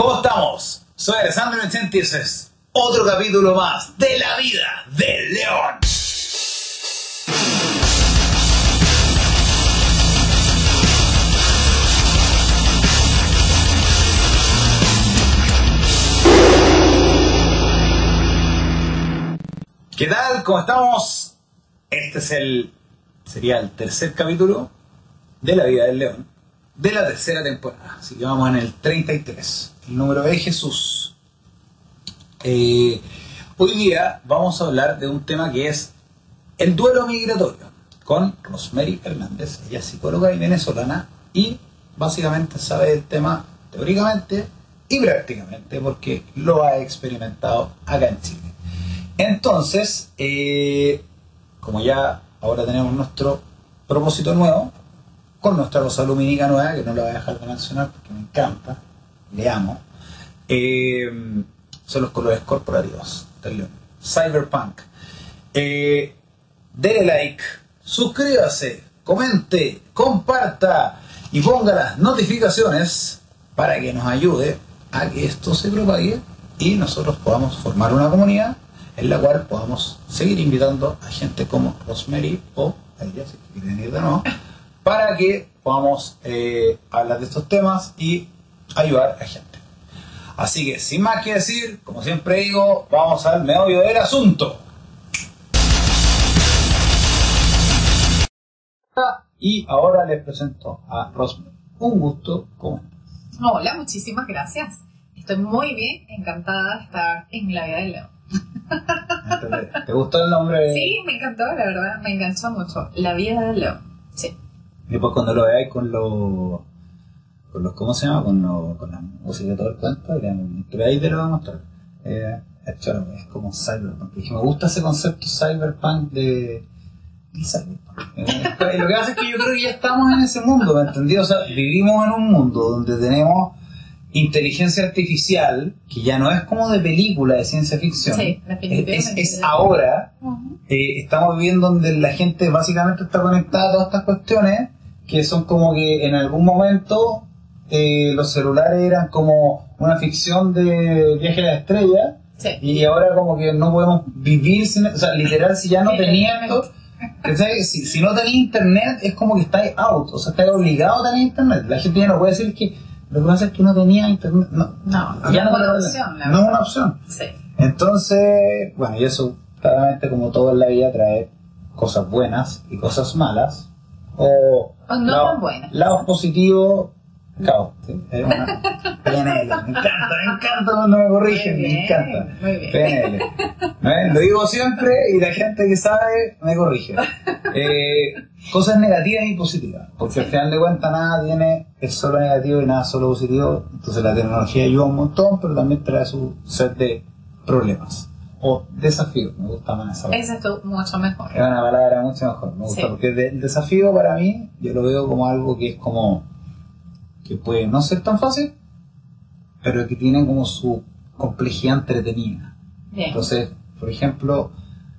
¿Cómo estamos? Soy Alessandro Vicente y otro capítulo más de la vida del león. ¿Qué tal? ¿Cómo estamos? Este es el sería el tercer capítulo de la vida del león de la tercera temporada. Así que vamos en el 33, el número de Jesús. Eh, hoy día vamos a hablar de un tema que es el duelo migratorio con Rosemary Hernández, ella es psicóloga y venezolana y básicamente sabe el tema teóricamente y prácticamente porque lo ha experimentado acá en Chile. Entonces, eh, como ya ahora tenemos nuestro propósito nuevo, con nuestra rosa lumínica nueva, que no la voy a dejar de mencionar porque me encanta, le amo, eh, son los colores corporativos del león. Cyberpunk. Eh, dele like, suscríbase, comente, comparta y ponga las notificaciones para que nos ayude a que esto se propague y nosotros podamos formar una comunidad en la cual podamos seguir invitando a gente como Rosemary o ella, si quieren ir de nuevo para que podamos eh, hablar de estos temas y ayudar a gente. Así que, sin más que decir, como siempre digo, vamos al meollo del asunto. Y ahora les presento a Rosemary. Un gusto, ¿cómo estás? Hola, muchísimas gracias. Estoy muy bien, encantada de estar en la vida del león. ¿Te gustó el nombre? Sí, me encantó, la verdad, me enganchó mucho. La vida del león. Sí. Después cuando lo veáis con los, con los, ¿cómo se llama? Con, lo, con la música de todo el cuento, pero ahí te lo voy a mostrar. Eh, es como cyberpunk. Me gusta ese concepto cyberpunk de, de cyberpunk. Eh, lo que pasa es que yo creo que ya estamos en ese mundo, ¿me entendí? O sea, vivimos en un mundo donde tenemos inteligencia artificial, que ya no es como de película de ciencia ficción, sí, es, es, ahora, eh, estamos viviendo donde la gente básicamente está conectada a todas estas cuestiones que son como que en algún momento eh, los celulares eran como una ficción de viaje a la estrella y ahora como que no podemos vivir sin, o sea, literal si ya no tenía si, si, no tenía internet es como que estáis out, o sea, estáis obligado a tener internet. La gente ya no puede decir que lo que pasa es que no tenía internet, no, no, ya no, una opción. No es una opción. Entonces, bueno, y eso claramente como todo en la vida trae cosas buenas y cosas malas o, no tan buenas. Lados positivos, caos. PNL, me encanta, me encanta cuando me corrigen, me encanta. Muy bien. PNL. Lo digo siempre y la gente que sabe me corrige. Eh, cosas negativas y positivas, porque al final de cuentas nada tiene, es solo negativo y nada solo positivo. Entonces la tecnología ayuda un montón, pero también trae su set de problemas o desafío, me gusta más esa palabra. Esa es mucho mejor. Es una palabra mucho mejor, me gusta, porque el desafío para mí, yo lo veo como algo que es como, que puede no ser tan fácil, pero que tiene como su complejidad entretenida. Entonces, por ejemplo,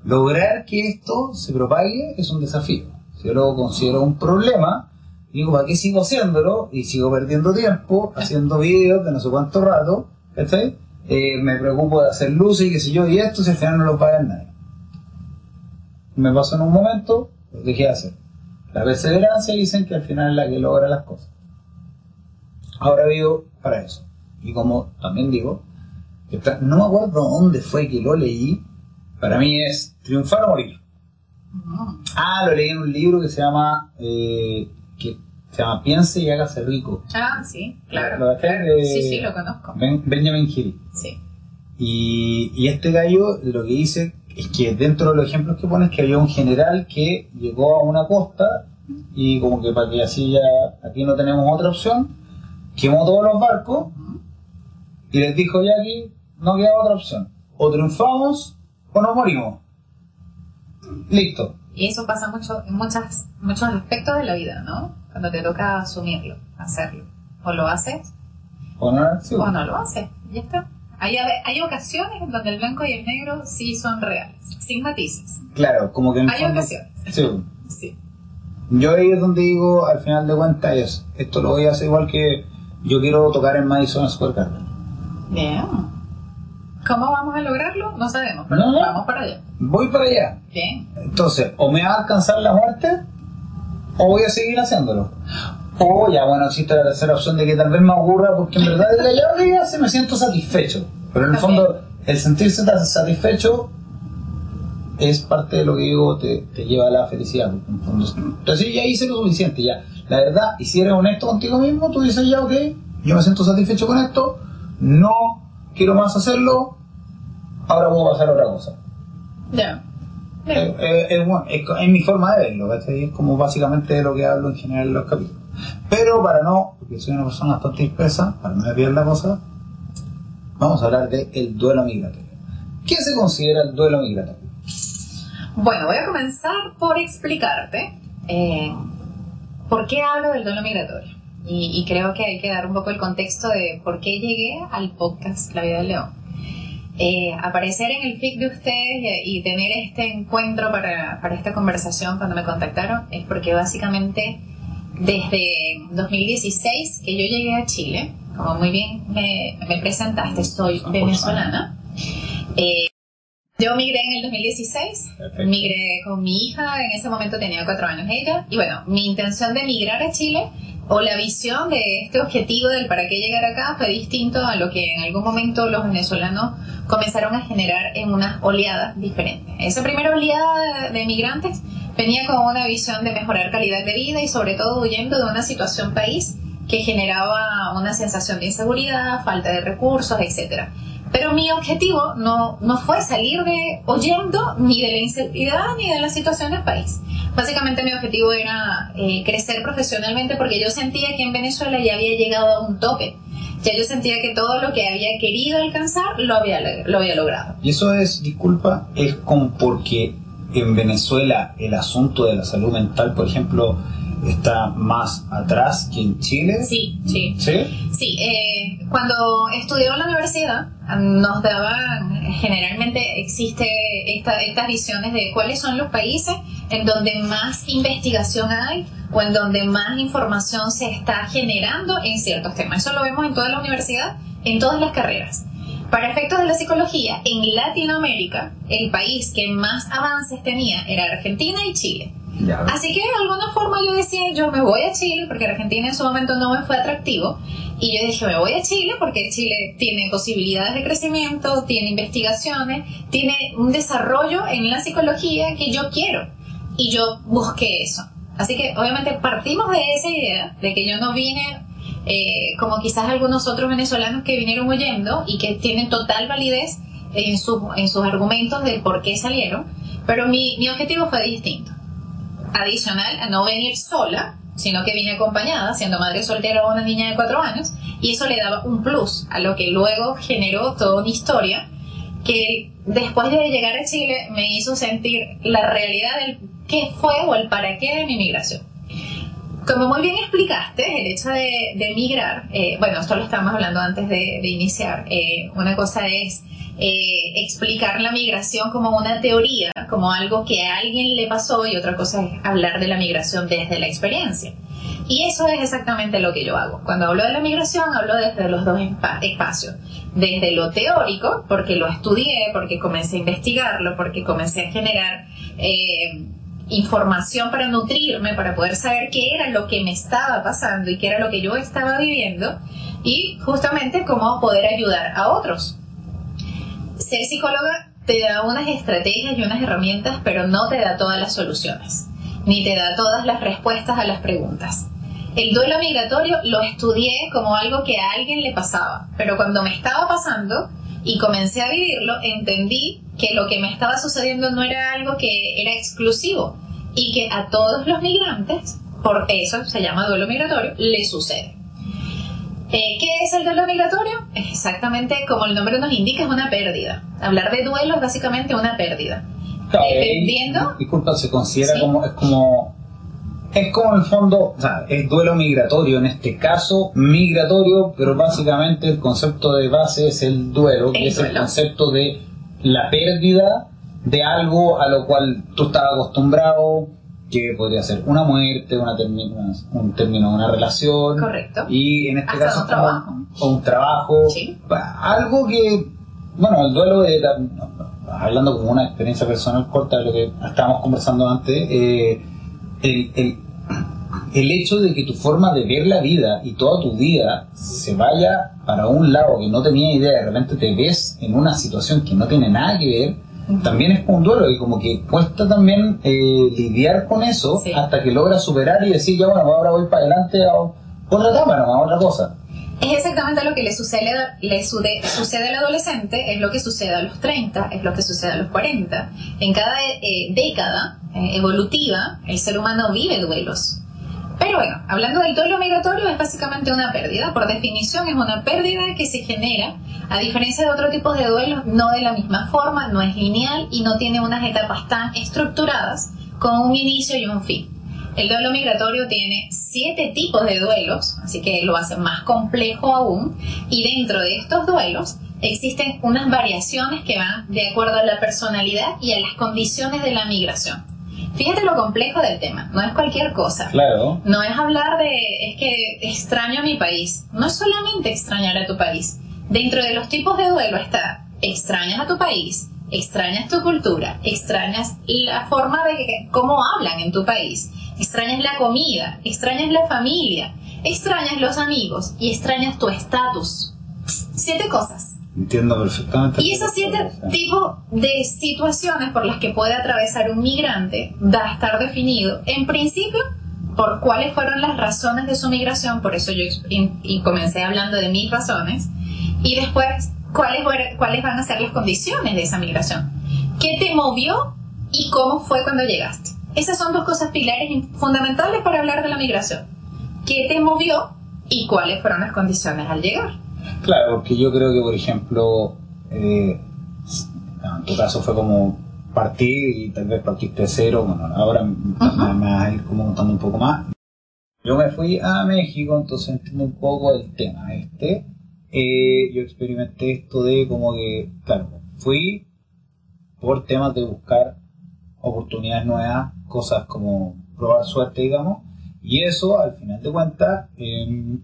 lograr que esto se propague es un desafío. Si yo lo considero un problema, digo, ¿para qué sigo haciéndolo? Y sigo perdiendo tiempo haciendo videos de no sé cuánto rato, ¿cachai? Eh, me preocupo de hacer luces y qué sé yo, y esto si al final no lo paga nadie. Me pasó en un momento, lo dejé de hacer. La perseverancia dicen que al final es la que logra las cosas. Ahora vivo para eso. Y como también digo, no me acuerdo dónde fue que lo leí, para mí es triunfar o morir. Ah, lo leí en un libro que se llama eh, que se llama Piense y hágase rico. Ah, sí, claro. sí, sí, lo conozco. Benjamin Hill. Sí. Y, y este gallo lo que dice es que dentro de los ejemplos que pone es que había un general que llegó a una costa y como que para que así ya aquí no tenemos otra opción, quemó todos los barcos y les dijo ya aquí no queda otra opción. O triunfamos o nos morimos. Listo. Y eso pasa mucho en muchas, muchos aspectos de la vida, ¿no? Cuando te toca asumirlo, hacerlo. O lo haces, o no, o no lo haces. Ya está. Hay, hay ocasiones en donde el blanco y el negro sí son reales, sin matices. Claro, como que en Hay ocasiones. Sí. sí. Yo ahí es donde digo, al final de cuentas, es, esto lo voy a hacer igual que yo quiero tocar en Madison Square Garden. Bien. ¿Cómo vamos a lograrlo? No sabemos, pero no. vamos para allá. Voy para allá. Bien. Entonces, o me va a alcanzar la muerte, o voy a seguir haciéndolo. O ya, bueno, existe la tercera opción de que tal vez me ocurra porque en verdad ya, ok, ya se me siento satisfecho. Pero en el Ok. fondo, el sentirse tan satisfecho es parte de lo que digo, te, te lleva a la felicidad. porque en el fondo, Entonces, ya hice lo suficiente, ya. La verdad, y si eres honesto contigo mismo, tú dices, ya, ok, yo me siento satisfecho con esto, no quiero más hacerlo, ahora puedo pasar a otra cosa. Ya. Eh, Bien. eh, es, es, co- es mi forma de verlo, ¿cachai? Es como básicamente de lo que hablo en general en los capítulos. Pero para no, porque soy una persona bastante dispersa, para no desviar la cosa, vamos a hablar del el duelo migratorio. ¿Qué se considera el duelo migratorio? Bueno, voy a comenzar por explicarte eh, por qué hablo del duelo migratorio. Y, y creo que hay que dar un poco el contexto de por qué llegué al podcast La Vida del León. Eh, aparecer en el feed de ustedes y, y tener este encuentro para, para esta conversación cuando me contactaron es porque básicamente desde 2016 que yo llegué a Chile, como muy bien me, me presentaste, soy venezolana. Eh, yo migré en el 2016, Perfecto. migré con mi hija, en ese momento tenía cuatro años ella, y bueno, mi intención de migrar a Chile o la visión de este objetivo del para qué llegar acá fue distinto a lo que en algún momento los venezolanos comenzaron a generar en unas oleadas diferentes. Esa primera oleada de migrantes venía con una visión de mejorar calidad de vida y sobre todo huyendo de una situación país que generaba una sensación de inseguridad, falta de recursos, etcétera. Pero mi objetivo no, no fue salir de oyendo ni de la inseguridad ni de la situación del país. Básicamente mi objetivo era eh, crecer profesionalmente porque yo sentía que en Venezuela ya había llegado a un tope. Ya yo sentía que todo lo que había querido alcanzar lo había, lo había logrado. Y eso es, disculpa, es como porque en Venezuela el asunto de la salud mental, por ejemplo, está más atrás que en Chile. Sí, sí. ¿Sí? Sí, eh, cuando estudiaba en la universidad nos daban, generalmente existe esta, estas visiones de cuáles son los países en donde más investigación hay o en donde más información se está generando en ciertos temas. Eso lo vemos en toda la universidad, en todas las carreras. Para efectos de la psicología, en Latinoamérica, el país que más avances tenía era Argentina y Chile. Así que de alguna forma yo decía, yo me voy a Chile, porque Argentina en su momento no me fue atractivo, y yo dije, me voy a Chile porque Chile tiene posibilidades de crecimiento, tiene investigaciones, tiene un desarrollo en la psicología que yo quiero, y yo busqué eso. Así que obviamente partimos de esa idea, de que yo no vine eh, como quizás algunos otros venezolanos que vinieron huyendo y que tienen total validez en, sus en sus argumentos del por qué salieron, pero mi, mi objetivo fue distinto adicional a no venir sola, sino que vine acompañada, siendo madre soltera de una niña de cuatro años, y eso le daba un plus a lo que luego generó toda una historia que después de llegar a Chile me hizo sentir la realidad del qué fue o el para qué de mi migración. Como muy bien explicaste, el hecho de, de migrar, eh, bueno, esto lo estábamos hablando antes de, de iniciar, eh, una cosa es eh, explicar la migración como una teoría, como algo que a alguien le pasó y otra cosa es hablar de la migración desde la experiencia. Y eso es exactamente lo que yo hago. Cuando hablo de la migración, hablo desde los dos espa- espacios. Desde lo teórico, porque lo estudié, porque comencé a investigarlo, porque comencé a generar eh, información para nutrirme, para poder saber qué era lo que me estaba pasando y qué era lo que yo estaba viviendo, y justamente cómo poder ayudar a otros ser psicóloga te da unas estrategias y unas herramientas, pero no te da todas las soluciones, ni te da todas las respuestas a las preguntas. El duelo migratorio lo estudié como algo que a alguien le pasaba, pero cuando me estaba pasando y comencé a vivirlo, entendí que lo que me estaba sucediendo no era algo que era exclusivo y que a todos los migrantes, por eso se llama duelo migratorio, le sucede. Eh, ¿Qué es el duelo migratorio? Exactamente como el nombre nos indica, es una pérdida. Hablar de duelo es básicamente una pérdida. Claro, Dependiendo. eh, Disculpa, se considera Sí. como. Es como. Es como en el fondo, o sea, es duelo migratorio, en este caso migratorio, pero básicamente el concepto de base es el duelo, que El es el duelo. concepto de la pérdida de algo a lo cual tú estabas acostumbrado, que podría ser una muerte, una termina, un término de una relación. Correcto. Y en este Hasta caso un trabajo. o un trabajo. Sí. Algo que, bueno, el duelo de hablando como una experiencia personal corta de lo que estábamos conversando antes, eh, el, el, el hecho de que tu forma de ver la vida y toda tu vida se vaya para un lado que no tenía idea, de repente te ves en una situación que no tiene nada que ver, también es un duelo y como que cuesta también eh, lidiar con eso Sí. hasta que logras superar y decir, ya bueno, ahora voy para adelante a otra etapa, no, a otra cosa. Es exactamente lo que le sucede, le sude- sucede al adolescente, es lo que sucede a los 30, es lo que sucede a los 40. En cada eh, década eh, evolutiva, el ser humano vive duelos. Pero bueno, hablando del duelo migratorio, es básicamente una pérdida. Por definición, es una pérdida que se genera, a diferencia de otro tipo de duelos, no de la misma forma, no es lineal y no tiene unas etapas tan estructuradas con un inicio y un fin. El duelo migratorio tiene siete tipos de duelos, así que lo hace más complejo aún. Y dentro de estos duelos existen unas variaciones que van de acuerdo a la personalidad y a las condiciones de la migración. Fíjate lo complejo del tema, no es cualquier cosa. Claro. No es hablar de, es que extraño a mi país. No es solamente extrañar a tu país. Dentro de los tipos de duelo está, extrañas a tu país, extrañas tu cultura, extrañas la forma de que- cómo hablan en tu país, extrañas la comida, extrañas la familia, extrañas los amigos y extrañas tu estatus. Siete cosas. Entiendo perfectamente. Y esos siete tipos de situaciones por las que puede atravesar un migrante va a estar definido, en principio, por cuáles fueron las razones de su migración, por eso yo y comencé hablando de mis razones, y después cuáles, cuáles van a ser las condiciones de esa migración. ¿Qué te movió y cómo fue cuando llegaste? Esas son dos cosas pilares fundamentales para hablar de la migración. ¿Qué te movió y cuáles fueron las condiciones al llegar? Claro, porque yo creo que, por ejemplo, eh, en tu caso fue como partir y tal vez partiste de cero. Bueno, ahora me vas a ir como contando un poco más. Yo me fui a México, entonces entiendo un poco el tema este. Eh, yo experimenté esto de como que, claro, fui por temas de buscar oportunidades nuevas, cosas como probar suerte, digamos, y eso, al final de cuentas, em,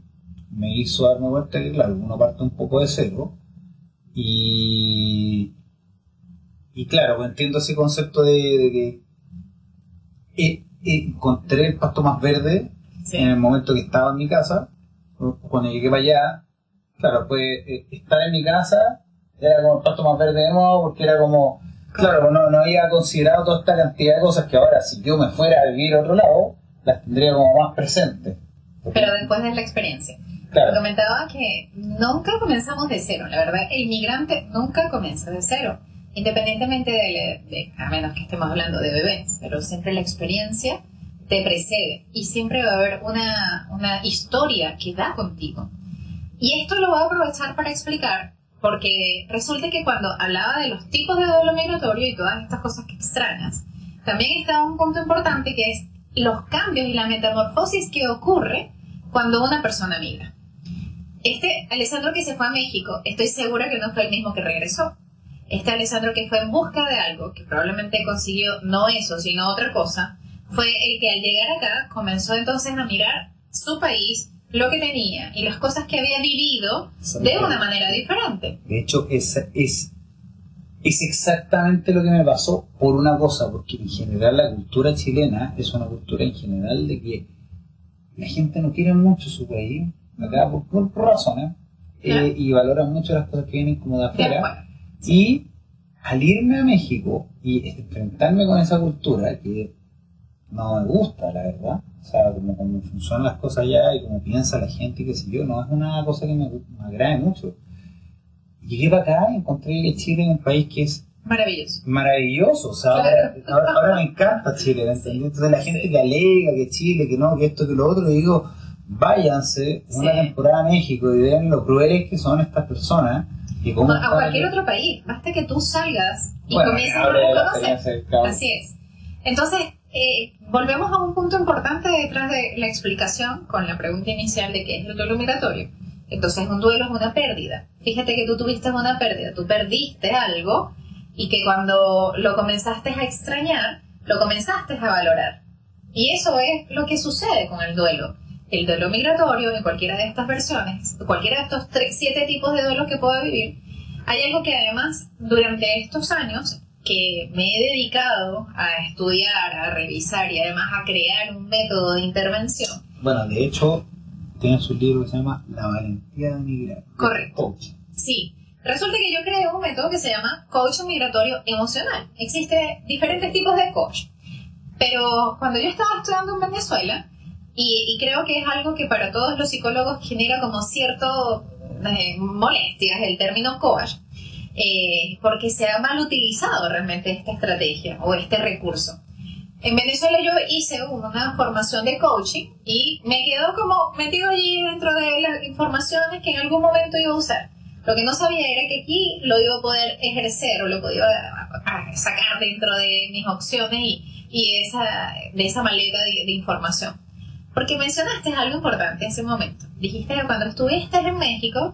me hizo darme cuenta que, claro, uno parte un poco de cero y, y claro, pues entiendo ese concepto de, de que eh, eh, encontré el pasto más verde en el momento que estaba en mi casa, cuando llegué para allá, claro, pues eh, estar en mi casa era como el pasto más verde de nuevo porque era como, claro, no, no había considerado toda esta cantidad de cosas que ahora si yo me fuera a vivir a otro lado, las tendría como más presentes. Pero después de la experiencia. Claro. Comentaba que nunca comenzamos de cero, la verdad, el migrante nunca comienza de cero, independientemente de, de- a menos que estemos hablando de bebés, pero siempre la experiencia te precede y siempre va a haber una, una historia que da contigo. Y esto lo voy a aprovechar para explicar, porque resulta que cuando hablaba de los tipos de duelo migratorio y todas estas cosas extrañas, también está un punto importante que es los cambios y la metamorfosis que ocurre cuando una persona migra. Este Alessandro que se fue a México, estoy segura que no fue el mismo que regresó. Este Alessandro que fue en busca de algo, que probablemente consiguió no eso, sino otra cosa, fue el que al llegar acá comenzó entonces a mirar su país, lo que tenía y las cosas que había vivido de una manera diferente. De hecho, es, es, es exactamente lo que me pasó por una cosa, porque en general la cultura chilena es una cultura en general de que la gente no quiere mucho su país, acá por, por- por razones, eh, Claro. y valora mucho las cosas que vienen como de afuera. Y al irme a México y enfrentarme con esa cultura que no me gusta, la verdad, o sea, como, como funcionan las cosas allá y como piensa la gente, qué sé yo, no es una cosa que me, me agrade mucho. Llegué para acá y encontré que Chile es un país que es Maravilloso. maravilloso, o sea, ahora, ahora, ahora me encanta Chile, ¿me entendí? Entonces la gente que alega que Chile, que no, que esto, que lo otro, le digo, váyanse una Sí. temporada a México y vean lo crueles que son estas personas y cómo A cualquier otro país, basta que tú salgas y Bueno, comiences a uno. Así es. Entonces, eh, volvemos a un punto importante detrás de la explicación con la pregunta inicial de qué es el duelo migratorio. Entonces, un duelo es una pérdida. Fíjate que tú tuviste una pérdida, tú perdiste algo y que cuando lo comenzaste a extrañar, lo comenzaste a valorar. Y eso es lo que sucede con el duelo. El duelo migratorio, en cualquiera de estas versiones, cualquiera de estos tres, siete tipos de duelos que puedo vivir, hay algo que además durante estos años que me he dedicado a estudiar, a revisar y además a crear un método de intervención. Bueno, de hecho, tiene su libro que se llama La valentía de migrar. Correcto. Sí. Resulta que yo creé un método que se llama coach migratorio emocional. Existen diferentes tipos de coach. Pero cuando yo estaba estudiando en Venezuela, y, creo que es algo que para todos los psicólogos genera como cierto eh, molestias el término coach, eh, porque se ha mal utilizado realmente esta estrategia o este recurso. En Venezuela yo hice una formación de coaching y me quedó como metido allí dentro de las informaciones que en algún momento iba a usar. Lo que no sabía era que aquí lo iba a poder ejercer o lo podía sacar dentro de mis opciones y, y esa, de esa maleta de, información. Porque mencionaste algo importante en ese momento. Dijiste que cuando estuviste en México,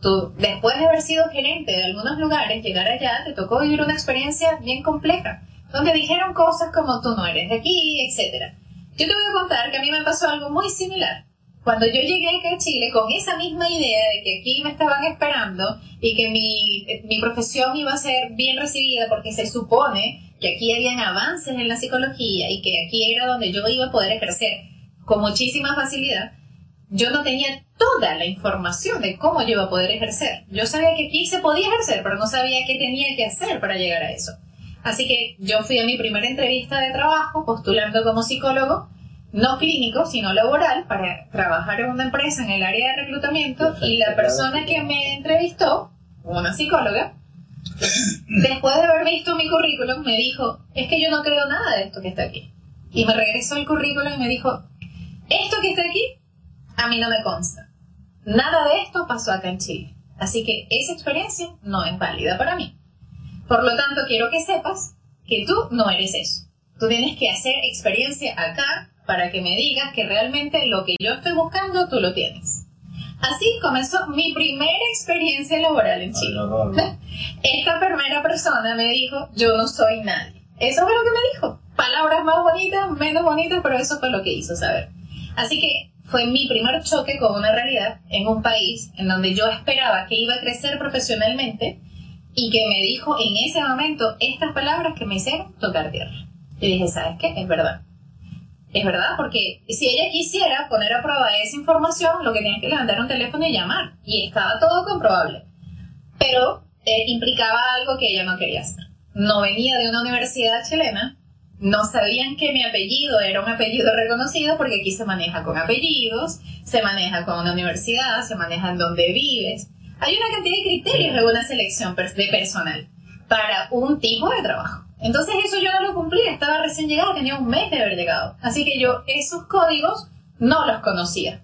tú, después de haber sido gerente de algunos lugares, llegar allá te tocó vivir una experiencia bien compleja donde dijeron cosas como tú no eres de aquí, etc. Yo te voy a contar que a mí me pasó algo muy similar. Cuando yo llegué acá a Chile con esa misma idea de que aquí me estaban esperando y que mi, mi profesión iba a ser bien recibida porque se supone que aquí habían avances en la psicología y que aquí era donde yo iba a poder ejercer con muchísima facilidad, yo no tenía toda la información de cómo yo iba a poder ejercer. Yo sabía que aquí se podía ejercer, pero no sabía qué tenía que hacer para llegar a eso. Así que yo fui a mi primera entrevista de trabajo postulando como psicólogo, no clínico, sino laboral, para trabajar en una empresa en el área de reclutamiento y la persona que me entrevistó, una psicóloga, después de haber visto mi currículum, me dijo, es que yo no creo nada de esto que está aquí. Y me regresó el currículum y me dijo, esto que está aquí, a mí no me consta. Nada de esto pasó acá en Chile. Así que esa experiencia no es válida para mí. Por lo tanto, quiero que sepas que tú no eres eso. Tú tienes que hacer experiencia acá para que me digas que realmente lo que yo estoy buscando tú lo tienes. Así comenzó mi primera experiencia laboral en Chile. Esta primera persona me dijo, yo no soy nadie. Eso fue lo que me dijo. Palabras más bonitas, menos bonitas, pero eso fue lo que hizo saber. Así que fue mi primer choque con una realidad en un país en donde yo esperaba que iba a crecer profesionalmente y que me dijo en ese momento estas palabras que me hicieron tocar tierra. Y dije, ¿sabes qué? Es verdad. Es verdad, porque si ella quisiera poner a prueba esa información, lo que tenía que levantar un teléfono y llamar. Y estaba todo comprobable. Pero eh, implicaba algo que ella no quería hacer. No venía de una universidad chilena, no sabían que mi apellido era un apellido reconocido porque aquí se maneja con apellidos, se maneja con una universidad, se maneja en donde vives. Hay una cantidad de criterios de una selección de personal para un tipo de trabajo. Entonces eso yo no lo cumplía, estaba recién llegado, tenía un mes de haber llegado. Así que yo esos códigos no los conocía.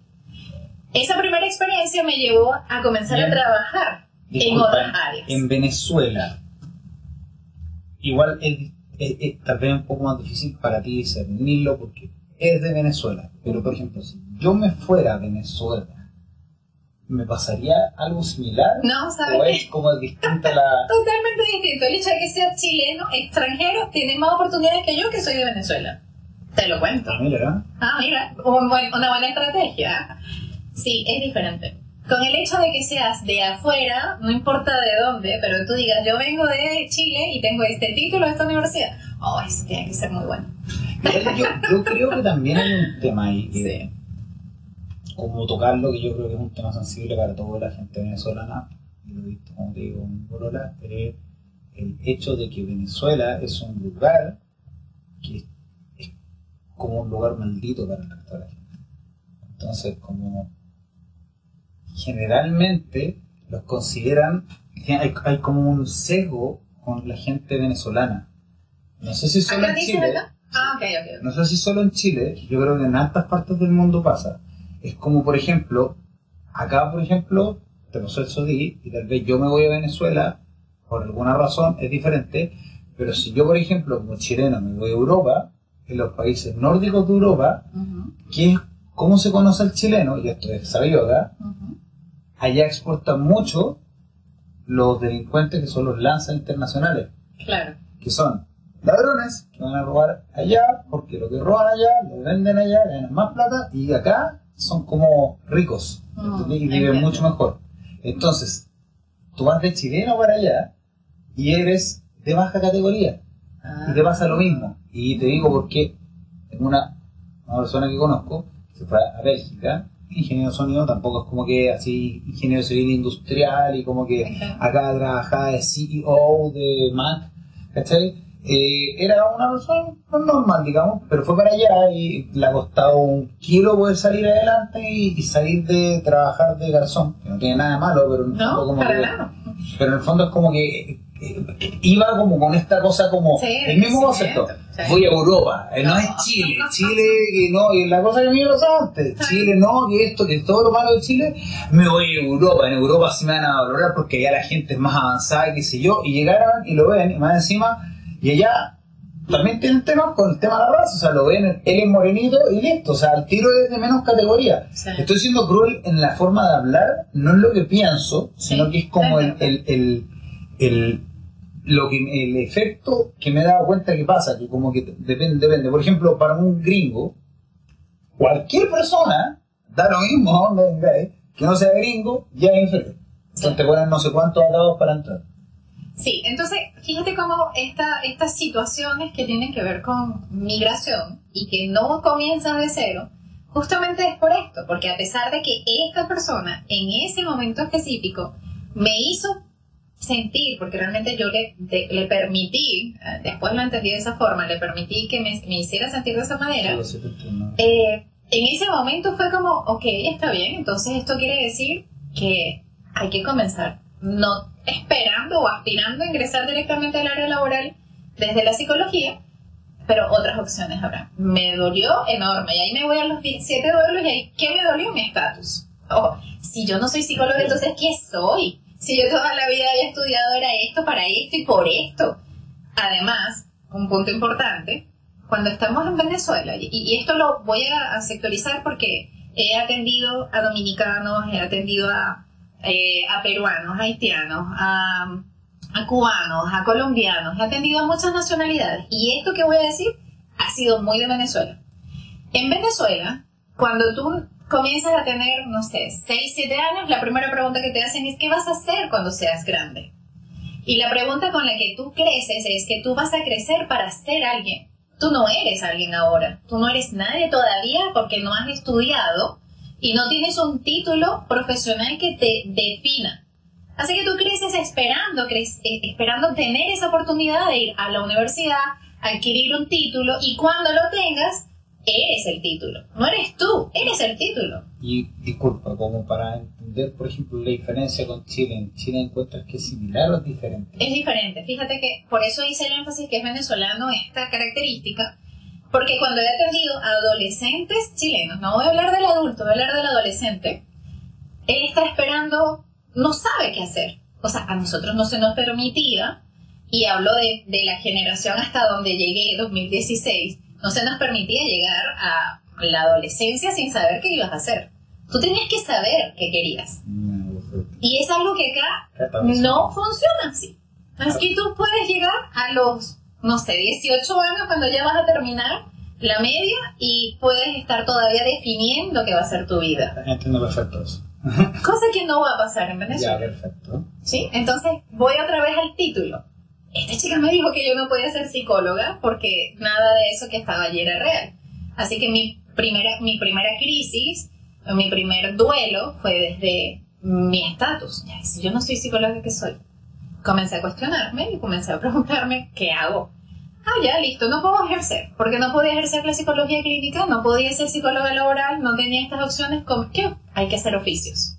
Esa primera experiencia me llevó a comenzar a trabajar en otras áreas. En Venezuela, igual es, tal vez un poco más difícil para ti discernirlo porque es de Venezuela. Pero por ejemplo, si yo me fuera a Venezuela ¿me pasaría algo similar? No, ¿sabes? ¿O es como distinta la...? Totalmente distinto. El hecho de que sea chileno, extranjero, tiene más oportunidades que yo que soy de Venezuela. Te lo cuento. Ah, mira. Ah, mira, una buena estrategia. Sí, es diferente. Con el hecho de que seas de afuera, no importa de dónde, pero tú digas, yo vengo de Chile y tengo este título de esta universidad, oh, eso tiene que ser muy bueno. Yo, yo creo que también hay un tema ahí. Sí cómo tocarlo, que yo creo que es un tema sensible para toda la gente venezolana, y lo he visto, como te digo, en Corolla, es el hecho de que Venezuela es un lugar que es como un lugar maldito para el resto de la gente. Entonces, como generalmente los consideran, hay, hay como un sesgo con la gente venezolana. No sé si solo en Chile. Ah, okay, okay. No sé si solo en Chile, yo creo que en altas partes del mundo pasa es como, por ejemplo, acá, por ejemplo, tenemos el SODI y tal vez yo me voy a Venezuela, por alguna razón es diferente, pero si yo, por ejemplo, como chileno me voy a Europa, en los países nórdicos de Europa, ¿cómo se conoce el chileno? Y esto es sabido acá, allá exportan mucho los delincuentes que son los lanzas internacionales. Claro. Que son ladrones que van a robar allá, porque lo que roban allá lo venden allá, ganan más plata, y acá son como ricos Mm, y viven entiendo. mucho mejor. Entonces, tú vas de chileno para allá y eres de baja categoría. Y te pasa lo mismo. Y te digo porque una, una persona que conozco que se fue a Bélgica, ingeniero de sonido, tampoco es como que así ingeniero civil industrial y como que acá trabajaba de CEO de Mac, ¿cachai? Eh, era una persona no normal, digamos, pero fue para allá y le ha costado un kilo poder salir adelante y, y salir de trabajar de garzón, que no tiene nada de malo, pero No, como para que- nada. pero en el fondo es como que iba como con esta cosa como Sí, el mismo concepto sí. voy a Europa eh, no es Chile Chile que no y la cosa que me pasaba antes Chile no que esto que todo lo malo de Chile me voy a Europa en Europa sí me van a valorar porque allá la gente es más avanzada qué sé yo y llegaron y lo ven y más encima y allá también tienen temas con el tema de la raza, o sea, lo ven, él es morenito y listo, o sea, el tiro es de menos categoría. Estoy siendo cruel en la forma de hablar, no es lo que pienso, sino que es como el, el, el- lo que, el efecto que me he dado cuenta que pasa, que como que depende, depende. Por ejemplo, para un gringo, cualquier persona, da lo mismo a que no sea gringo, ya es inferior. Entonces te ponen no sé cuántos atados para entrar. Sí, entonces fíjate cómo esta, estas situaciones que tienen que ver con migración y que no comienzan de cero, justamente es por esto, porque a pesar de que esta persona en ese momento específico me hizo sentir, porque realmente yo le, de- le permití, eh, después lo entendí de esa forma, le permití que me, me hiciera sentir de esa manera, eh, en ese momento fue como, ok, está bien, entonces esto quiere decir que hay que comenzar, no esperando o aspirando a ingresar directamente al área laboral desde la psicología, pero otras opciones habrá. Me dolió enorme, y ahí me voy a los 17 duelos, y ahí, ¿qué me dolió? Mi estatus. Ojo, si yo no soy psicóloga, entonces, ¿qué soy? Si yo toda la vida había estudiado era esto, para esto y por esto. Además, un punto importante, cuando estamos en Venezuela, y, esto lo voy a, a sectorizar porque he atendido a dominicanos, he atendido a, eh, a peruanos, a haitianos, a, a cubanos, a colombianos, he atendido a muchas nacionalidades. Y esto que voy a decir ha sido muy de Venezuela. En Venezuela, cuando tú comienzas a tener, no sé, 6, 7 años, la primera pregunta que te hacen es ¿qué vas a hacer cuando seas grande? Y la pregunta con la que tú creces es que tú vas a crecer para ser alguien. Tú no eres alguien ahora. Tú no eres nadie todavía porque no has estudiado y no tienes un título profesional que te defina. Así que tú creces esperando, esperando tener esa oportunidad de ir a la universidad, adquirir un título y cuando lo tengas, eres el título. No eres tú, eres el título. Y disculpa, como para entender, por ejemplo, la diferencia con Chile, ¿en Chile encuentras que es similar o es diferente? Es diferente. Fíjate que por eso hice el énfasis que es venezolano esta característica, porque cuando he atendido a adolescentes chilenos, no voy a hablar del adulto, voy a hablar del adolescente, él está esperando, no sabe qué hacer. O sea, a nosotros no se nos permitía, y hablo de, de la generación hasta donde llegué, 2016, no se nos permitía llegar a la adolescencia sin saber qué ibas a hacer. Tú tenías que saber qué querías. No, perfecto. Y es algo que acá no funciona así. Es que tú puedes llegar a los, no sé, 18 años cuando ya vas a terminar la media y puedes estar todavía definiendo qué va a ser tu vida. Entiendo perfecto eso. Cosa que no va a pasar en Ya, Venezuela. perfecto. ¿Sí? Entonces, voy otra vez al título. Esta chica me dijo que yo no podía ser psicóloga porque nada de eso que estaba allí era real. Así que mi primera, mi primera crisis, mi primer duelo fue desde mi estatus. Si yo no soy psicóloga, ¿qué soy? Comencé a cuestionarme y comencé a preguntarme, ¿qué hago? Ah, ya, listo, no puedo ejercer, porque no podía ejercer la psicología clínica, no podía ser psicóloga laboral, no tenía estas opciones, ¿cómo? ¿qué? Hay que hacer oficios.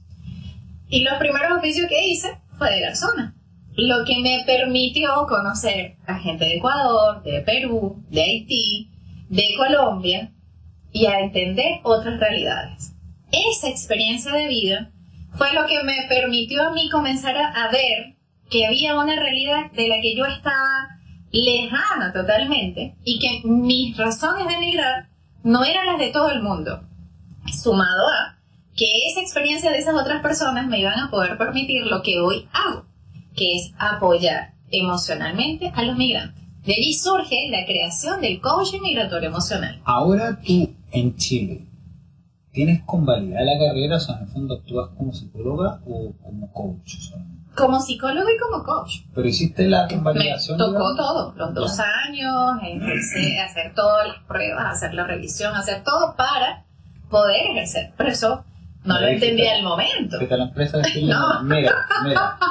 Y los primeros oficios que hice fue de garzona. Lo que me permitió conocer a gente de Ecuador, de Perú, de Haití, de Colombia y a entender otras realidades. Esa experiencia de vida fue lo que me permitió a mí comenzar a, ver que había una realidad de la que yo estaba lejana totalmente y que mis razones de emigrar no eran las de todo el mundo. Sumado a que esa experiencia de esas otras personas me iban a poder permitir lo que hoy hago, que es apoyar emocionalmente a los migrantes. De allí surge la creación del coaching migratorio emocional. Ahora tú en Chile, ¿tienes convalidada la carrera? O sea, en el fondo actúas como psicóloga o como coach. solamente? Como psicólogo y como coach. Pero hiciste la Me convalidación. tocó digamos? todo, los dos años, empecé a hacer todas las pruebas, hacer la revisión, hacer todo para poder ejercer. Pero eso no lo entendía al momento. A la empresa de. No. Mira. mira.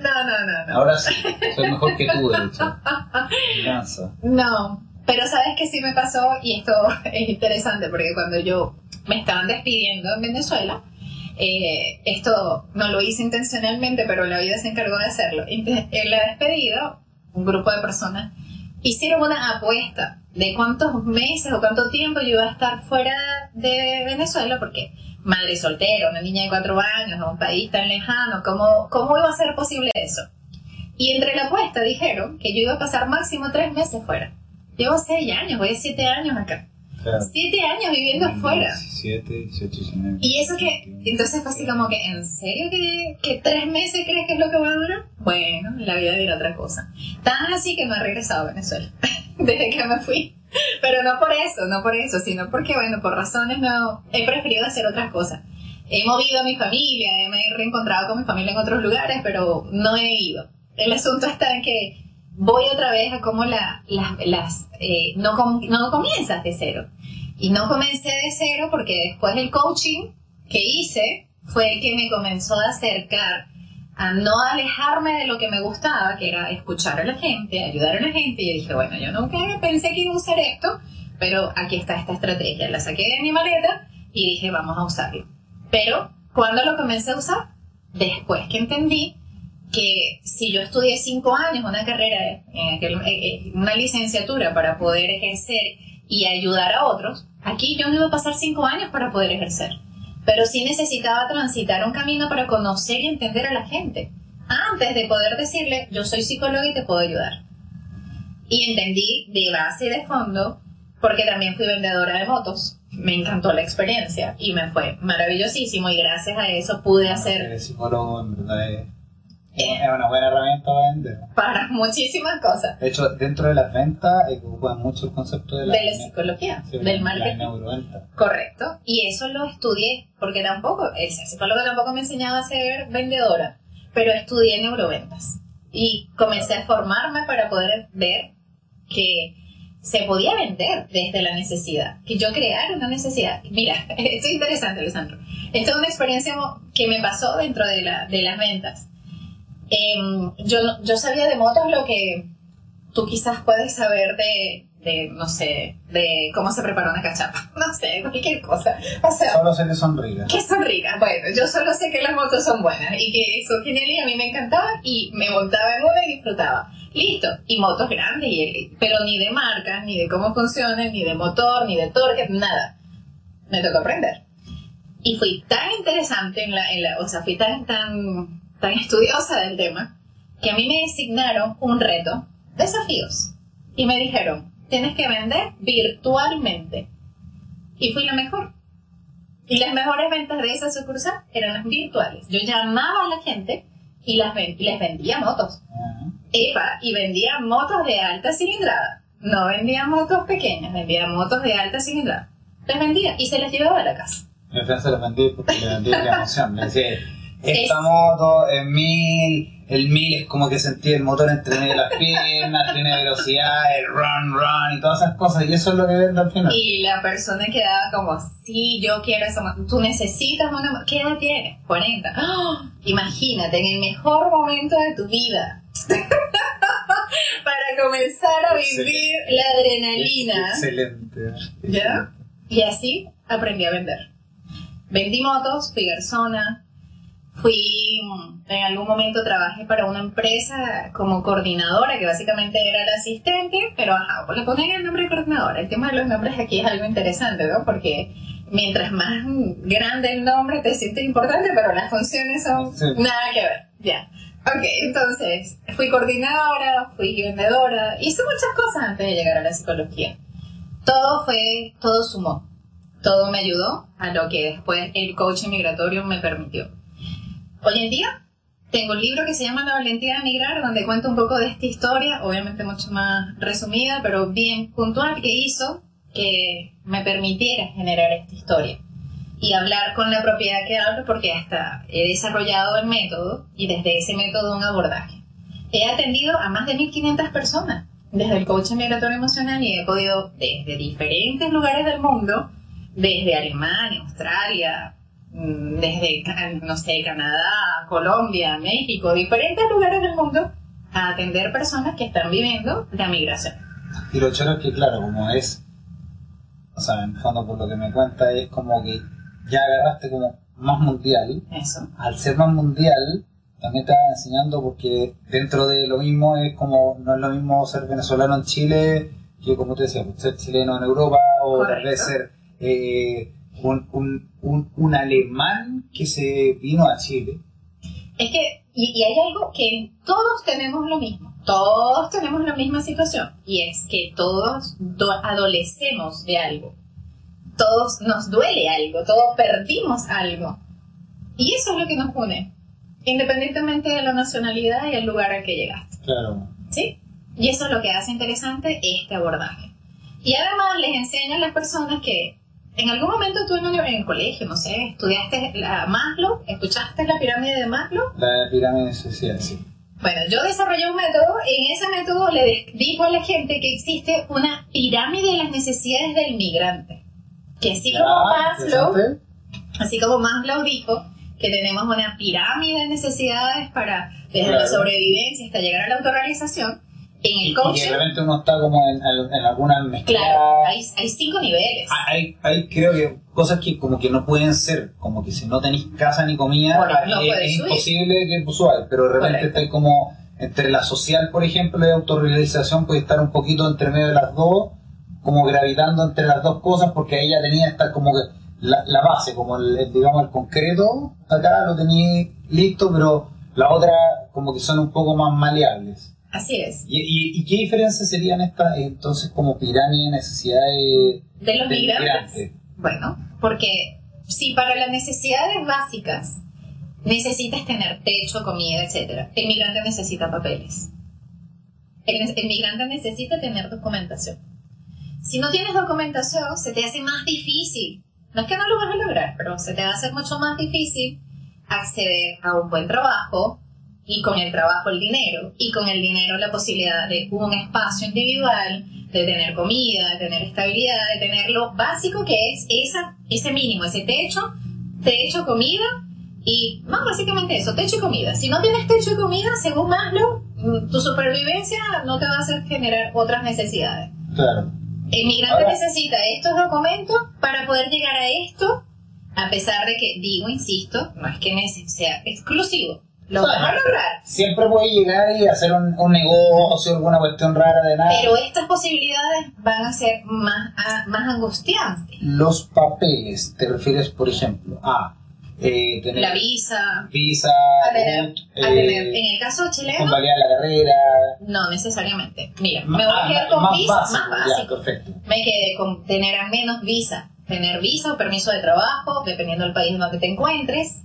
No, no, no, no. Ahora sí, soy mejor que tú, de hecho. No, pero sabes que sí me pasó y esto es interesante porque cuando yo me estaban despidiendo en Venezuela, eh, esto no lo hice intencionalmente, pero la vida se encargó de hacerlo. En la despedida, un grupo de personas hicieron una apuesta de cuántos meses o cuánto tiempo yo iba a estar fuera de Venezuela, porque madre soltera, una niña de cuatro años, a un país tan lejano, ¿cómo, ¿cómo iba a ser posible eso? Y entre la apuesta dijeron que yo iba a pasar máximo tres meses fuera. Llevo seis años, voy a siete años acá. Claro. Siete años viviendo afuera. 17, 18, 19. Y eso que, entonces fue así como que, ¿en serio que, que tres meses crees que es lo que va a durar? Bueno, la vida dirá otra cosa. Tan así que no he regresado a Venezuela, desde que me fui. Pero no por eso, no por eso, sino porque, bueno, por razones no, he preferido hacer otras cosas. He movido a mi familia, me he reencontrado con mi familia en otros lugares, pero no he ido. El asunto está en que voy otra vez a cómo la, las, las eh, no, com- no comienzas de cero. Y no comencé de cero porque después el coaching que hice fue el que me comenzó a acercar a no alejarme de lo que me gustaba, que era escuchar a la gente, ayudar a la gente. Y dije, bueno, yo nunca pensé que iba a usar esto, pero aquí está esta estrategia. La saqué de mi maleta y dije, vamos a usarlo. Pero, ¿cuándo lo comencé a usar? Después que entendí que si yo estudié cinco años una carrera, eh, eh, una licenciatura para poder ejercer y ayudar a otros, aquí yo no iba a pasar cinco años para poder ejercer. Pero sí necesitaba transitar un camino para conocer y entender a la gente, antes de poder decirle, yo soy psicóloga y te puedo ayudar. Y entendí de base y de fondo, porque también fui vendedora de motos, me encantó la experiencia y me fue maravillosísimo y gracias a eso pude hacer El psicólogo, en verdad, es, Eh. Es una buena herramienta para vender. para muchísimas cosas De hecho, dentro de las ventas, ocupan mucho el concepto de la, de la psicología, sí, del la marketing. neuroventa. Correcto. Y eso lo estudié, porque tampoco, el psicólogo tampoco me enseñaba a ser vendedora, pero estudié neuroventas. Y comencé a formarme para poder ver que se podía vender desde la necesidad, que yo creara una necesidad. Mira, esto es interesante, Alessandro. Esto es una experiencia que me pasó dentro de, la, de las ventas. Em, yo, yo sabía de motos lo que tú quizás puedes saber de, de, no sé, de cómo se prepara una cachapa. No sé, cualquier cosa. O sea, Solo se le sonríe. que son ricas. Bueno, yo solo sé que las motos son buenas y que son geniales y a mí me encantaba y me montaba en una y disfrutaba. Listo. Y motos grandes, y, pero ni de marcas, ni de cómo funcionan, ni de motor, ni de torque, nada. Me tocó aprender. Y fui tan interesante en la, en la o sea, fui tan, tan, tan estudiosa del tema que a mí me designaron un reto, desafíos. Y me dijeron, tienes que vender virtualmente. Y fui la mejor. Y las mejores ventas de esa sucursal eran las virtuales. Yo llamaba a la gente y las ven- les vendía motos. Ajá. Epa, y vendía motos de alta cilindrada. No vendía motos pequeñas, vendía motos de alta cilindrada. Les vendía y se las llevaba a la casa. En se lo vendí porque le vendí la emoción. Le decía, esta Es- moto es mil, el mil es como que sentí el motor entre medio de las piernas, tiene velocidad, el run, run y todas esas cosas. Y eso es lo que vende al final. Y la persona quedaba como, sí, yo quiero esa moto. Tú necesitas una moto. ¿Qué edad tienes? 40. ¡Ah! Imagínate, en el mejor momento de tu vida. Para comenzar a vivir la adrenalina. Excelente. ¿Ya? Y así aprendí a vender. Vendí motos, fui garzona, fui, en algún momento trabajé para una empresa como coordinadora, que básicamente era la asistente, pero ajá, pues le ponen el nombre de coordinadora. El tema de los nombres aquí es algo interesante, ¿no? Porque mientras más grande el nombre te sientes importante, pero las funciones son Sí. nada que ver. Ya. Ok, entonces, fui coordinadora, fui vendedora, hice muchas cosas antes de llegar a la psicología todo fue, todo sumó. Todo me ayudó a lo que después el coaching migratorio me permitió. Hoy en día tengo un libro que se llama La valentía de migrar, donde cuento un poco de esta historia, obviamente mucho más resumida, pero bien puntual, que hizo que me permitiera generar esta historia y hablar con la propiedad que hablo porque hasta he desarrollado el método y desde ese método un abordaje. He atendido a más de 1.500 personas desde el coaching migratorio emocional y he podido desde diferentes lugares del mundo, desde Alemania, Australia, desde, no sé, Canadá, Colombia, México, diferentes lugares del mundo, a atender personas que están viviendo la migración. Y lo chévere es que, claro, como es, o sea, en fondo por lo que me cuenta es como que ya agarraste como más mundial. Eso. Al ser más mundial, también te va enseñando porque dentro de lo mismo es como, no es lo mismo ser venezolano en Chile que como te decía, ser chileno en Europa o tal vez ser eh, un, un, un, un, alemán que se vino a Chile. Es que, y, y hay algo que todos tenemos lo mismo, todos tenemos la misma situación, y es que todos adolecemos de algo todos nos duele algo, todos perdimos algo. Y eso es lo que nos une, independientemente de la nacionalidad y el lugar al que llegaste. Claro. ¿Sí? Y eso es lo que hace interesante este abordaje. Y además les enseñan a las personas que en algún momento tú en, el colegio, no sé, estudiaste la Maslow, escuchaste la pirámide de Maslow. La pirámide social, sí. Bueno, yo desarrollé un método, en ese método le digo a la gente que existe una pirámide de las necesidades del migrante que así como Maslow, así como Maslow dijo que tenemos una pirámide de necesidades para desde la sobrevivencia hasta llegar a la autorrealización, en el coaching... Y, de repente uno está como en, en alguna mezcla. Claro, hay, hay, cinco niveles. Ah, hay, hay, creo que cosas que como que no pueden ser, como que si no tenéis casa ni comida, es, imposible que suba, pero de repente está como entre la social, por ejemplo, y autorrealización puede estar un poquito entre medio de las dos, como gravitando entre las dos cosas porque ella tenía esta como que la, la base, como el, digamos el concreto, acá lo tenía listo, pero la otra como que son un poco más maleables. Así es. ¿Y, y, qué diferencia serían estas entonces como pirámide de necesidades de los migrantes? Bueno, porque si para las necesidades básicas necesitas tener techo, comida, etcétera, el migrante necesita papeles. el migrante necesita tener documentación si no tienes documentación, se te hace más difícil. No es que no lo vas a lograr, pero se te va a hacer mucho más difícil acceder a un buen trabajo y con el trabajo el dinero y con el dinero la posibilidad de un espacio individual, de tener comida, de tener estabilidad, de tener lo básico que es esa, ese mínimo, ese techo, techo, comida y más básicamente eso, techo y comida. Si no tienes techo y comida, según Maslow, mm, tu supervivencia no te va a hacer generar otras necesidades. Claro. El migrante necesita estos documentos para poder llegar a esto, a pesar de que, digo, insisto, no es que sea exclusivo. A lograr. Siempre puede llegar y hacer un, un, negocio, alguna cuestión rara de nada. Pero estas posibilidades van a ser más, más angustiantes. Los papeles, ¿te refieres, por ejemplo, a eh, tener la visa, visa eh, en el caso chileno, convalidar la carrera. No necesariamente. Mira, me voy a quedar con visa más básico. me quedé con tener al menos visa, tener visa o permiso de trabajo, dependiendo del país en donde te encuentres.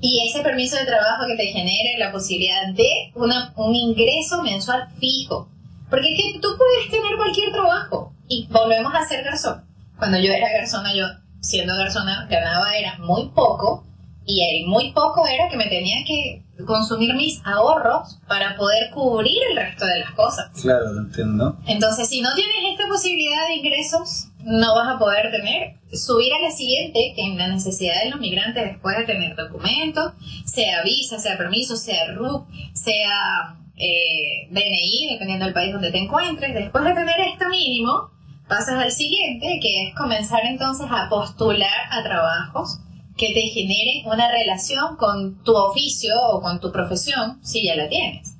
Y ese permiso de trabajo que te genere la posibilidad de una, un ingreso mensual fijo. Porque es que tú puedes tener cualquier trabajo. Y volvemos a ser garzón. Cuando yo era garzona, yo siendo persona ganaba era muy poco y el muy poco era que me tenía que consumir mis ahorros para poder cubrir el resto de las cosas. Claro, lo entiendo. Entonces, si no tienes esta posibilidad de ingresos, no vas a poder tener, subir a la siguiente, que en la necesidad de los migrantes después de tener documentos, sea visa, sea permiso, sea RUC, sea eh, DNI, dependiendo del país donde te encuentres, después de tener este mínimo, Pasas al siguiente, que es comenzar entonces a postular a trabajos que te generen una relación con tu oficio o con tu profesión, si ya la tienes.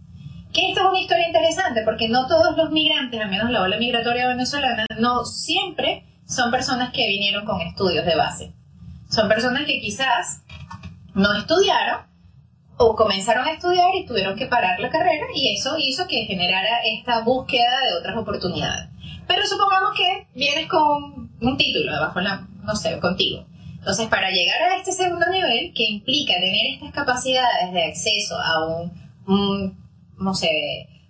Que esto es una historia interesante, porque no todos los migrantes, al menos la ola migratoria venezolana, no siempre son personas que vinieron con estudios de base. Son personas que quizás no estudiaron o comenzaron a estudiar y tuvieron que parar la carrera y eso hizo que generara esta búsqueda de otras oportunidades. Pero supongamos que vienes con un título debajo, la, no sé, contigo. Entonces, para llegar a este segundo nivel, que implica tener estas capacidades de acceso a un, un no sé,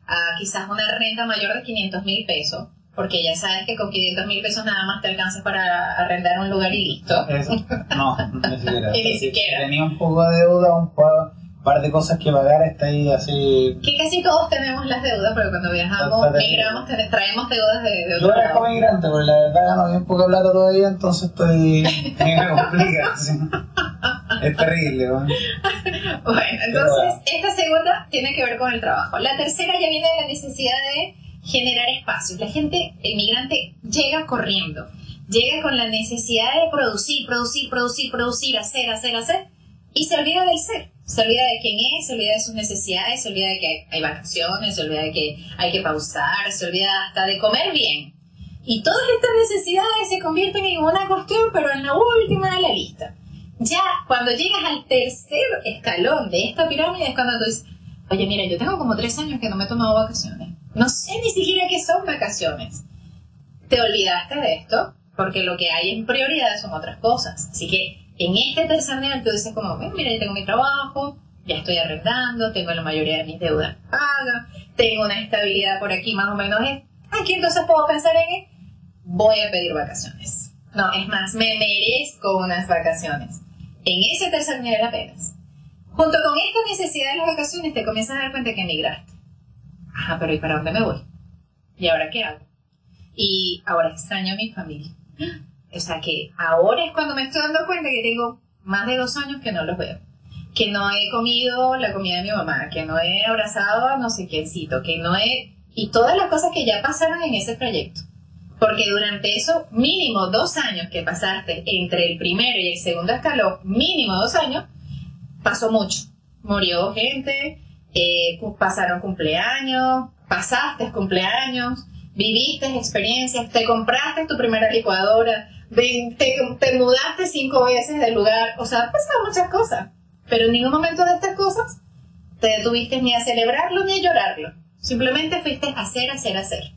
a quizás una renta mayor de 500 mil pesos, porque ya sabes que con 500 mil pesos nada más te alcanza para arrendar un lugar y listo. Eso. No, ni siquiera. Ni siquiera. Tenía un poco de deuda, un pa- par de cosas que pagar, está ahí así. Que casi todos tenemos las deudas, pero cuando viajamos, migramos, te- traemos deudas de, de Yo era como migrante, porque la verdad gano bien poca plata todavía, entonces estoy. me complica. Es terrible, ¿no? Bueno, entonces esta segunda tiene que ver con el trabajo. La tercera ya viene de la necesidad de generar espacios. La gente, el migrante, llega corriendo, llega con la necesidad de producir, producir, producir, producir, hacer, hacer, hacer, y se olvida del ser. Se olvida de quién es, se olvida de sus necesidades, se olvida de que hay, hay vacaciones, se olvida de que hay que pausar, se olvida hasta de comer bien. Y todas estas necesidades se convierten en una cuestión, pero en la última de la lista. Ya cuando llegas al tercer escalón de esta pirámide es cuando tú dices, oye, mira, yo tengo como tres años que no me he tomado vacaciones. No sé ni siquiera qué son vacaciones. Te olvidaste de esto porque lo que hay en prioridad son otras cosas. Así que en este tercer nivel tú dices como, "Ven, mira, yo tengo mi trabajo, ya estoy arrendando, tengo la mayoría de mis deudas pagas, tengo una estabilidad por aquí más o menos. Aquí entonces puedo pensar en, voy a pedir vacaciones. No, es más, me merezco unas vacaciones. En ese tercer nivel apenas. Junto con esta necesidad de las vacaciones te comienzas a dar cuenta que emigraste. Ajá, pero ¿y para dónde me voy? ¿Y ahora qué hago? Y ahora extraño a mi familia. O sea que ahora es cuando me estoy dando cuenta que tengo más de dos años que no los veo. Que no he comido la comida de mi mamá, que no he abrazado a no sé quiéncito, que no he... Y todas las cosas que ya pasaron en ese trayecto. Porque durante esos mínimo dos años que pasaste entre el primero y el segundo escalón, mínimo dos años, pasó mucho. Murió gente, eh, pasaron cumpleaños, pasaste cumpleaños, viviste experiencias, te compraste tu primera licuadora, te, te mudaste cinco veces del lugar, o sea, pasaron muchas cosas. Pero en ningún momento de estas cosas te detuviste ni a celebrarlo ni a llorarlo. Simplemente fuiste a hacer, hacer, hacer.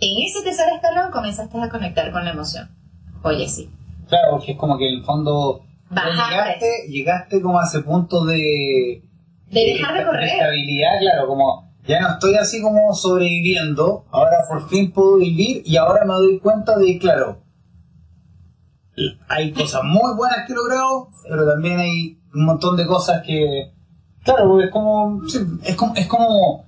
En ese tercer escalón comenzaste a conectar con la emoción. Oye, sí. Claro, porque es como que en el fondo. Llegaste, llegaste como a ese punto de. De dejar de esta- correr. estabilidad, claro, como ya no estoy así como sobreviviendo, ahora por fin puedo vivir y ahora me doy cuenta de, claro, hay cosas muy buenas que he logrado, pero también hay un montón de cosas que, claro, porque es como, es como, es como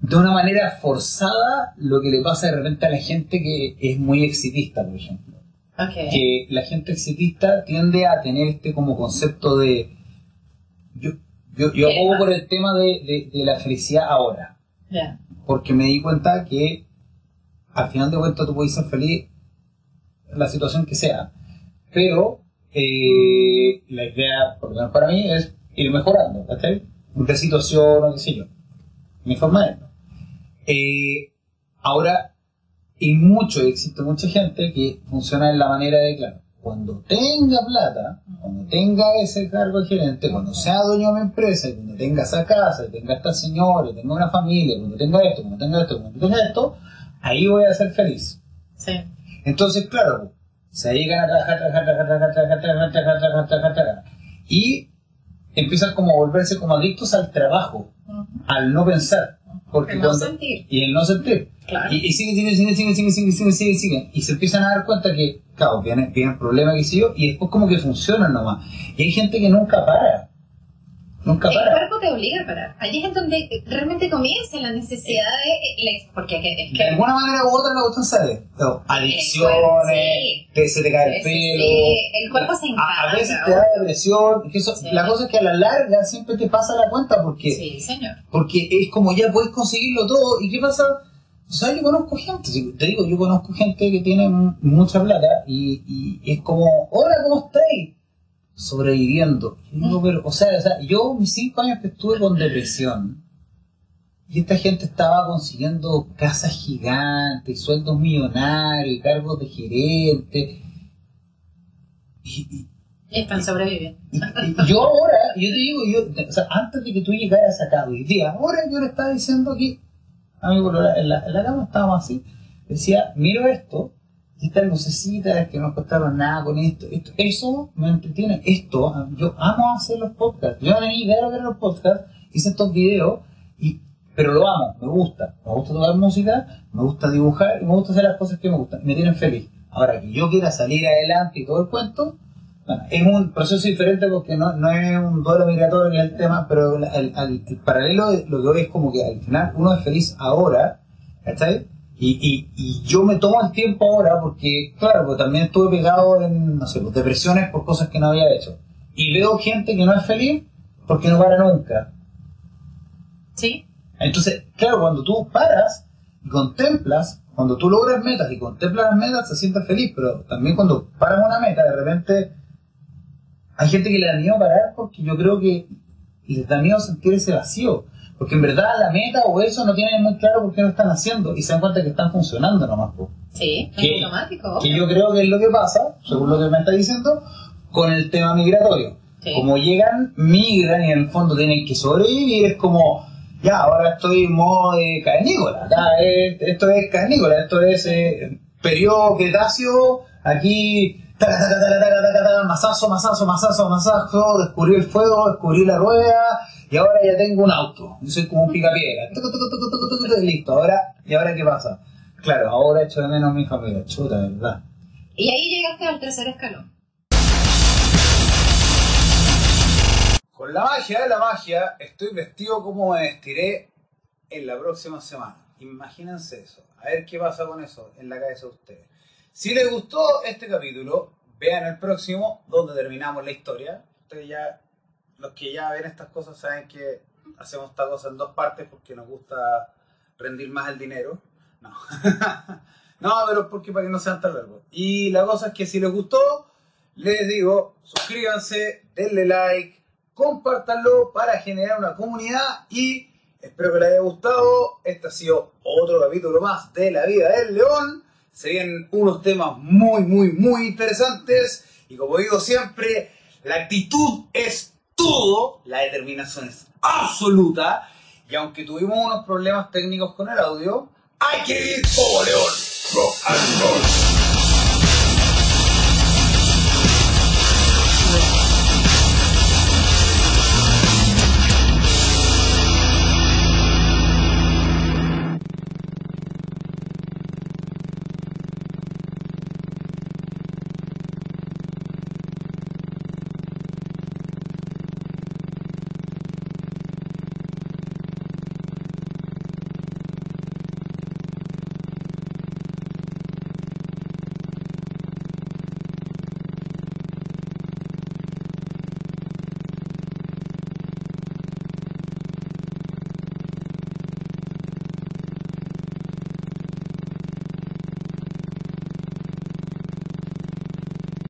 de una manera forzada lo que le pasa de repente a la gente que es muy exitista, por ejemplo Ok. que la gente exitista tiende a tener este como concepto de yo, yo, yo ¿Qué abogo por el tema de, de- de la felicidad ahora Ya. porque me di cuenta que al final de cuentas tú puedes ser feliz en la situación que sea pero eh, la idea por lo menos para mí es ir mejorando ¿cachai? de situación o qué sé yo mi forma de Eh, ahora y mucho, existe mucha gente que funciona en la manera de, claro, cuando tenga plata, cuando tenga ese cargo de gerente, cuando sea dueño de una empresa, cuando tenga esa casa, tenga esta señora, tenga una familia, cuando tenga esto, cuando tenga esto, cuando tenga esto, ahí voy a ser feliz. Sí. Entonces, claro, se dedican a trabajar, trabajar, trabajar, trabajar, trabajar, trabajar, trabajar, trabajar, trabajar, trabajar. Y empiezan como a volverse como adictos al trabajo, al no pensar. Porque El no cuando- sentir. y el no sentir. Claro. Y, y siguen, siguen, siguen, siguen, siguen, siguen, siguen, siguen, siguen. Y se empiezan a dar cuenta que, claro, vienen, vienen problemas que sí yo, y después como que funcionan nomás. Y hay gente que nunca para. Nunca El para. cuerpo te obliga a parar. Allí es donde realmente comienza la necesidad de... la- porque es De que... alguna manera u otra la cuestión sale. No, adicciones, sí. que se te cae el pelo. sí, el cuerpo se a, a encarga. veces te da depresión. que eso- Sí. La cosa es que a la larga siempre te pasa la cuenta porque Sí, señor. Porque es como ya podéis conseguirlo todo. ¿Y qué pasa? O sea, yo conozco gente, te digo, yo conozco gente que tiene mucha plata y, y es como, hola, ¿cómo estáis? Sobreviviendo. Pero, o sea, o sea, yo mis cinco años que estuve con depresión y esta gente estaba consiguiendo casas gigantes, sueldos millonarios, cargos de gerente. Y, y- Están sobreviviendo. y- y yo ahora, yo te digo, yo, o sea, antes de que tú llegaras acá hoy día, ahora yo le estaba diciendo que, amigo, en la, en la cama estábamos así, decía, miro esto, estas lucecitas que no costaron nada con esto, esto, eso me entretiene. Esto, yo amo hacer los podcasts. Yo no tenía idea los podcasts, hice estos videos, y, pero lo amo, me gusta. Me gusta tocar música, me gusta dibujar y me gusta hacer las cosas que me gustan. Me tienen feliz. Ahora que yo quiera salir adelante y todo el cuento, bueno, es un proceso diferente porque no, no es un duelo migratorio ni el tema, pero el, el, el, paralelo de lo que hoy es como que al final uno es feliz ahora, ¿cachai? Y, y, y, yo me tomo el tiempo ahora porque, claro, porque también estuve pegado en, no sé, pues, depresiones por cosas que no había hecho. Y veo gente que no es feliz porque no para nunca. Sí. Entonces, claro, cuando tú paras y contemplas, cuando tú logras metas y contemplas las metas, se sientes feliz, pero también cuando paras una meta, de repente hay gente que le da miedo parar porque yo creo que les da miedo sentir ese vacío. Porque en verdad la meta o eso no tienen muy claro por qué lo están haciendo y se dan cuenta que están funcionando nomás. Sí, es automático. Que yo creo que es lo que pasa, según lo que me está diciendo, con el tema migratorio. Como llegan, migran y en el fondo tienen que sobrevivir, es como, ya, ahora estoy en modo de carnícola, esto es carnícola, esto es eh, periodo Cretáceo, aquí masazo, masazo, masazo, masazo, descubrí el fuego, descubrí la rueda, y ahora ya tengo un auto. Yo soy como un picapiedra. Listo, ahora, ¿y ahora qué pasa? Claro, ahora echo de menos a mi familia, chuta, ¿verdad? Y ahí llegaste al tercer escalón. Con la magia de la magia, estoy vestido como me vestiré en la próxima semana. Imagínense eso. A ver qué pasa con eso en la cabeza de ustedes. Si les gustó este capítulo, vean el próximo, donde terminamos la historia. Ustedes ya los que ya ven estas cosas saben que hacemos esta cosa en dos partes porque nos gusta rendir más el dinero. No. no, pero porque para que no sean tan largos. Y la cosa es que si les gustó, les digo, suscríbanse, denle like, compártanlo para generar una comunidad y espero que les haya gustado. Este ha sido otro capítulo más de la vida del león. Serían unos temas muy, muy, muy interesantes. Y como digo siempre, la actitud es todo, la determinación es absoluta. Y aunque tuvimos unos problemas técnicos con el audio, hay que ir como león.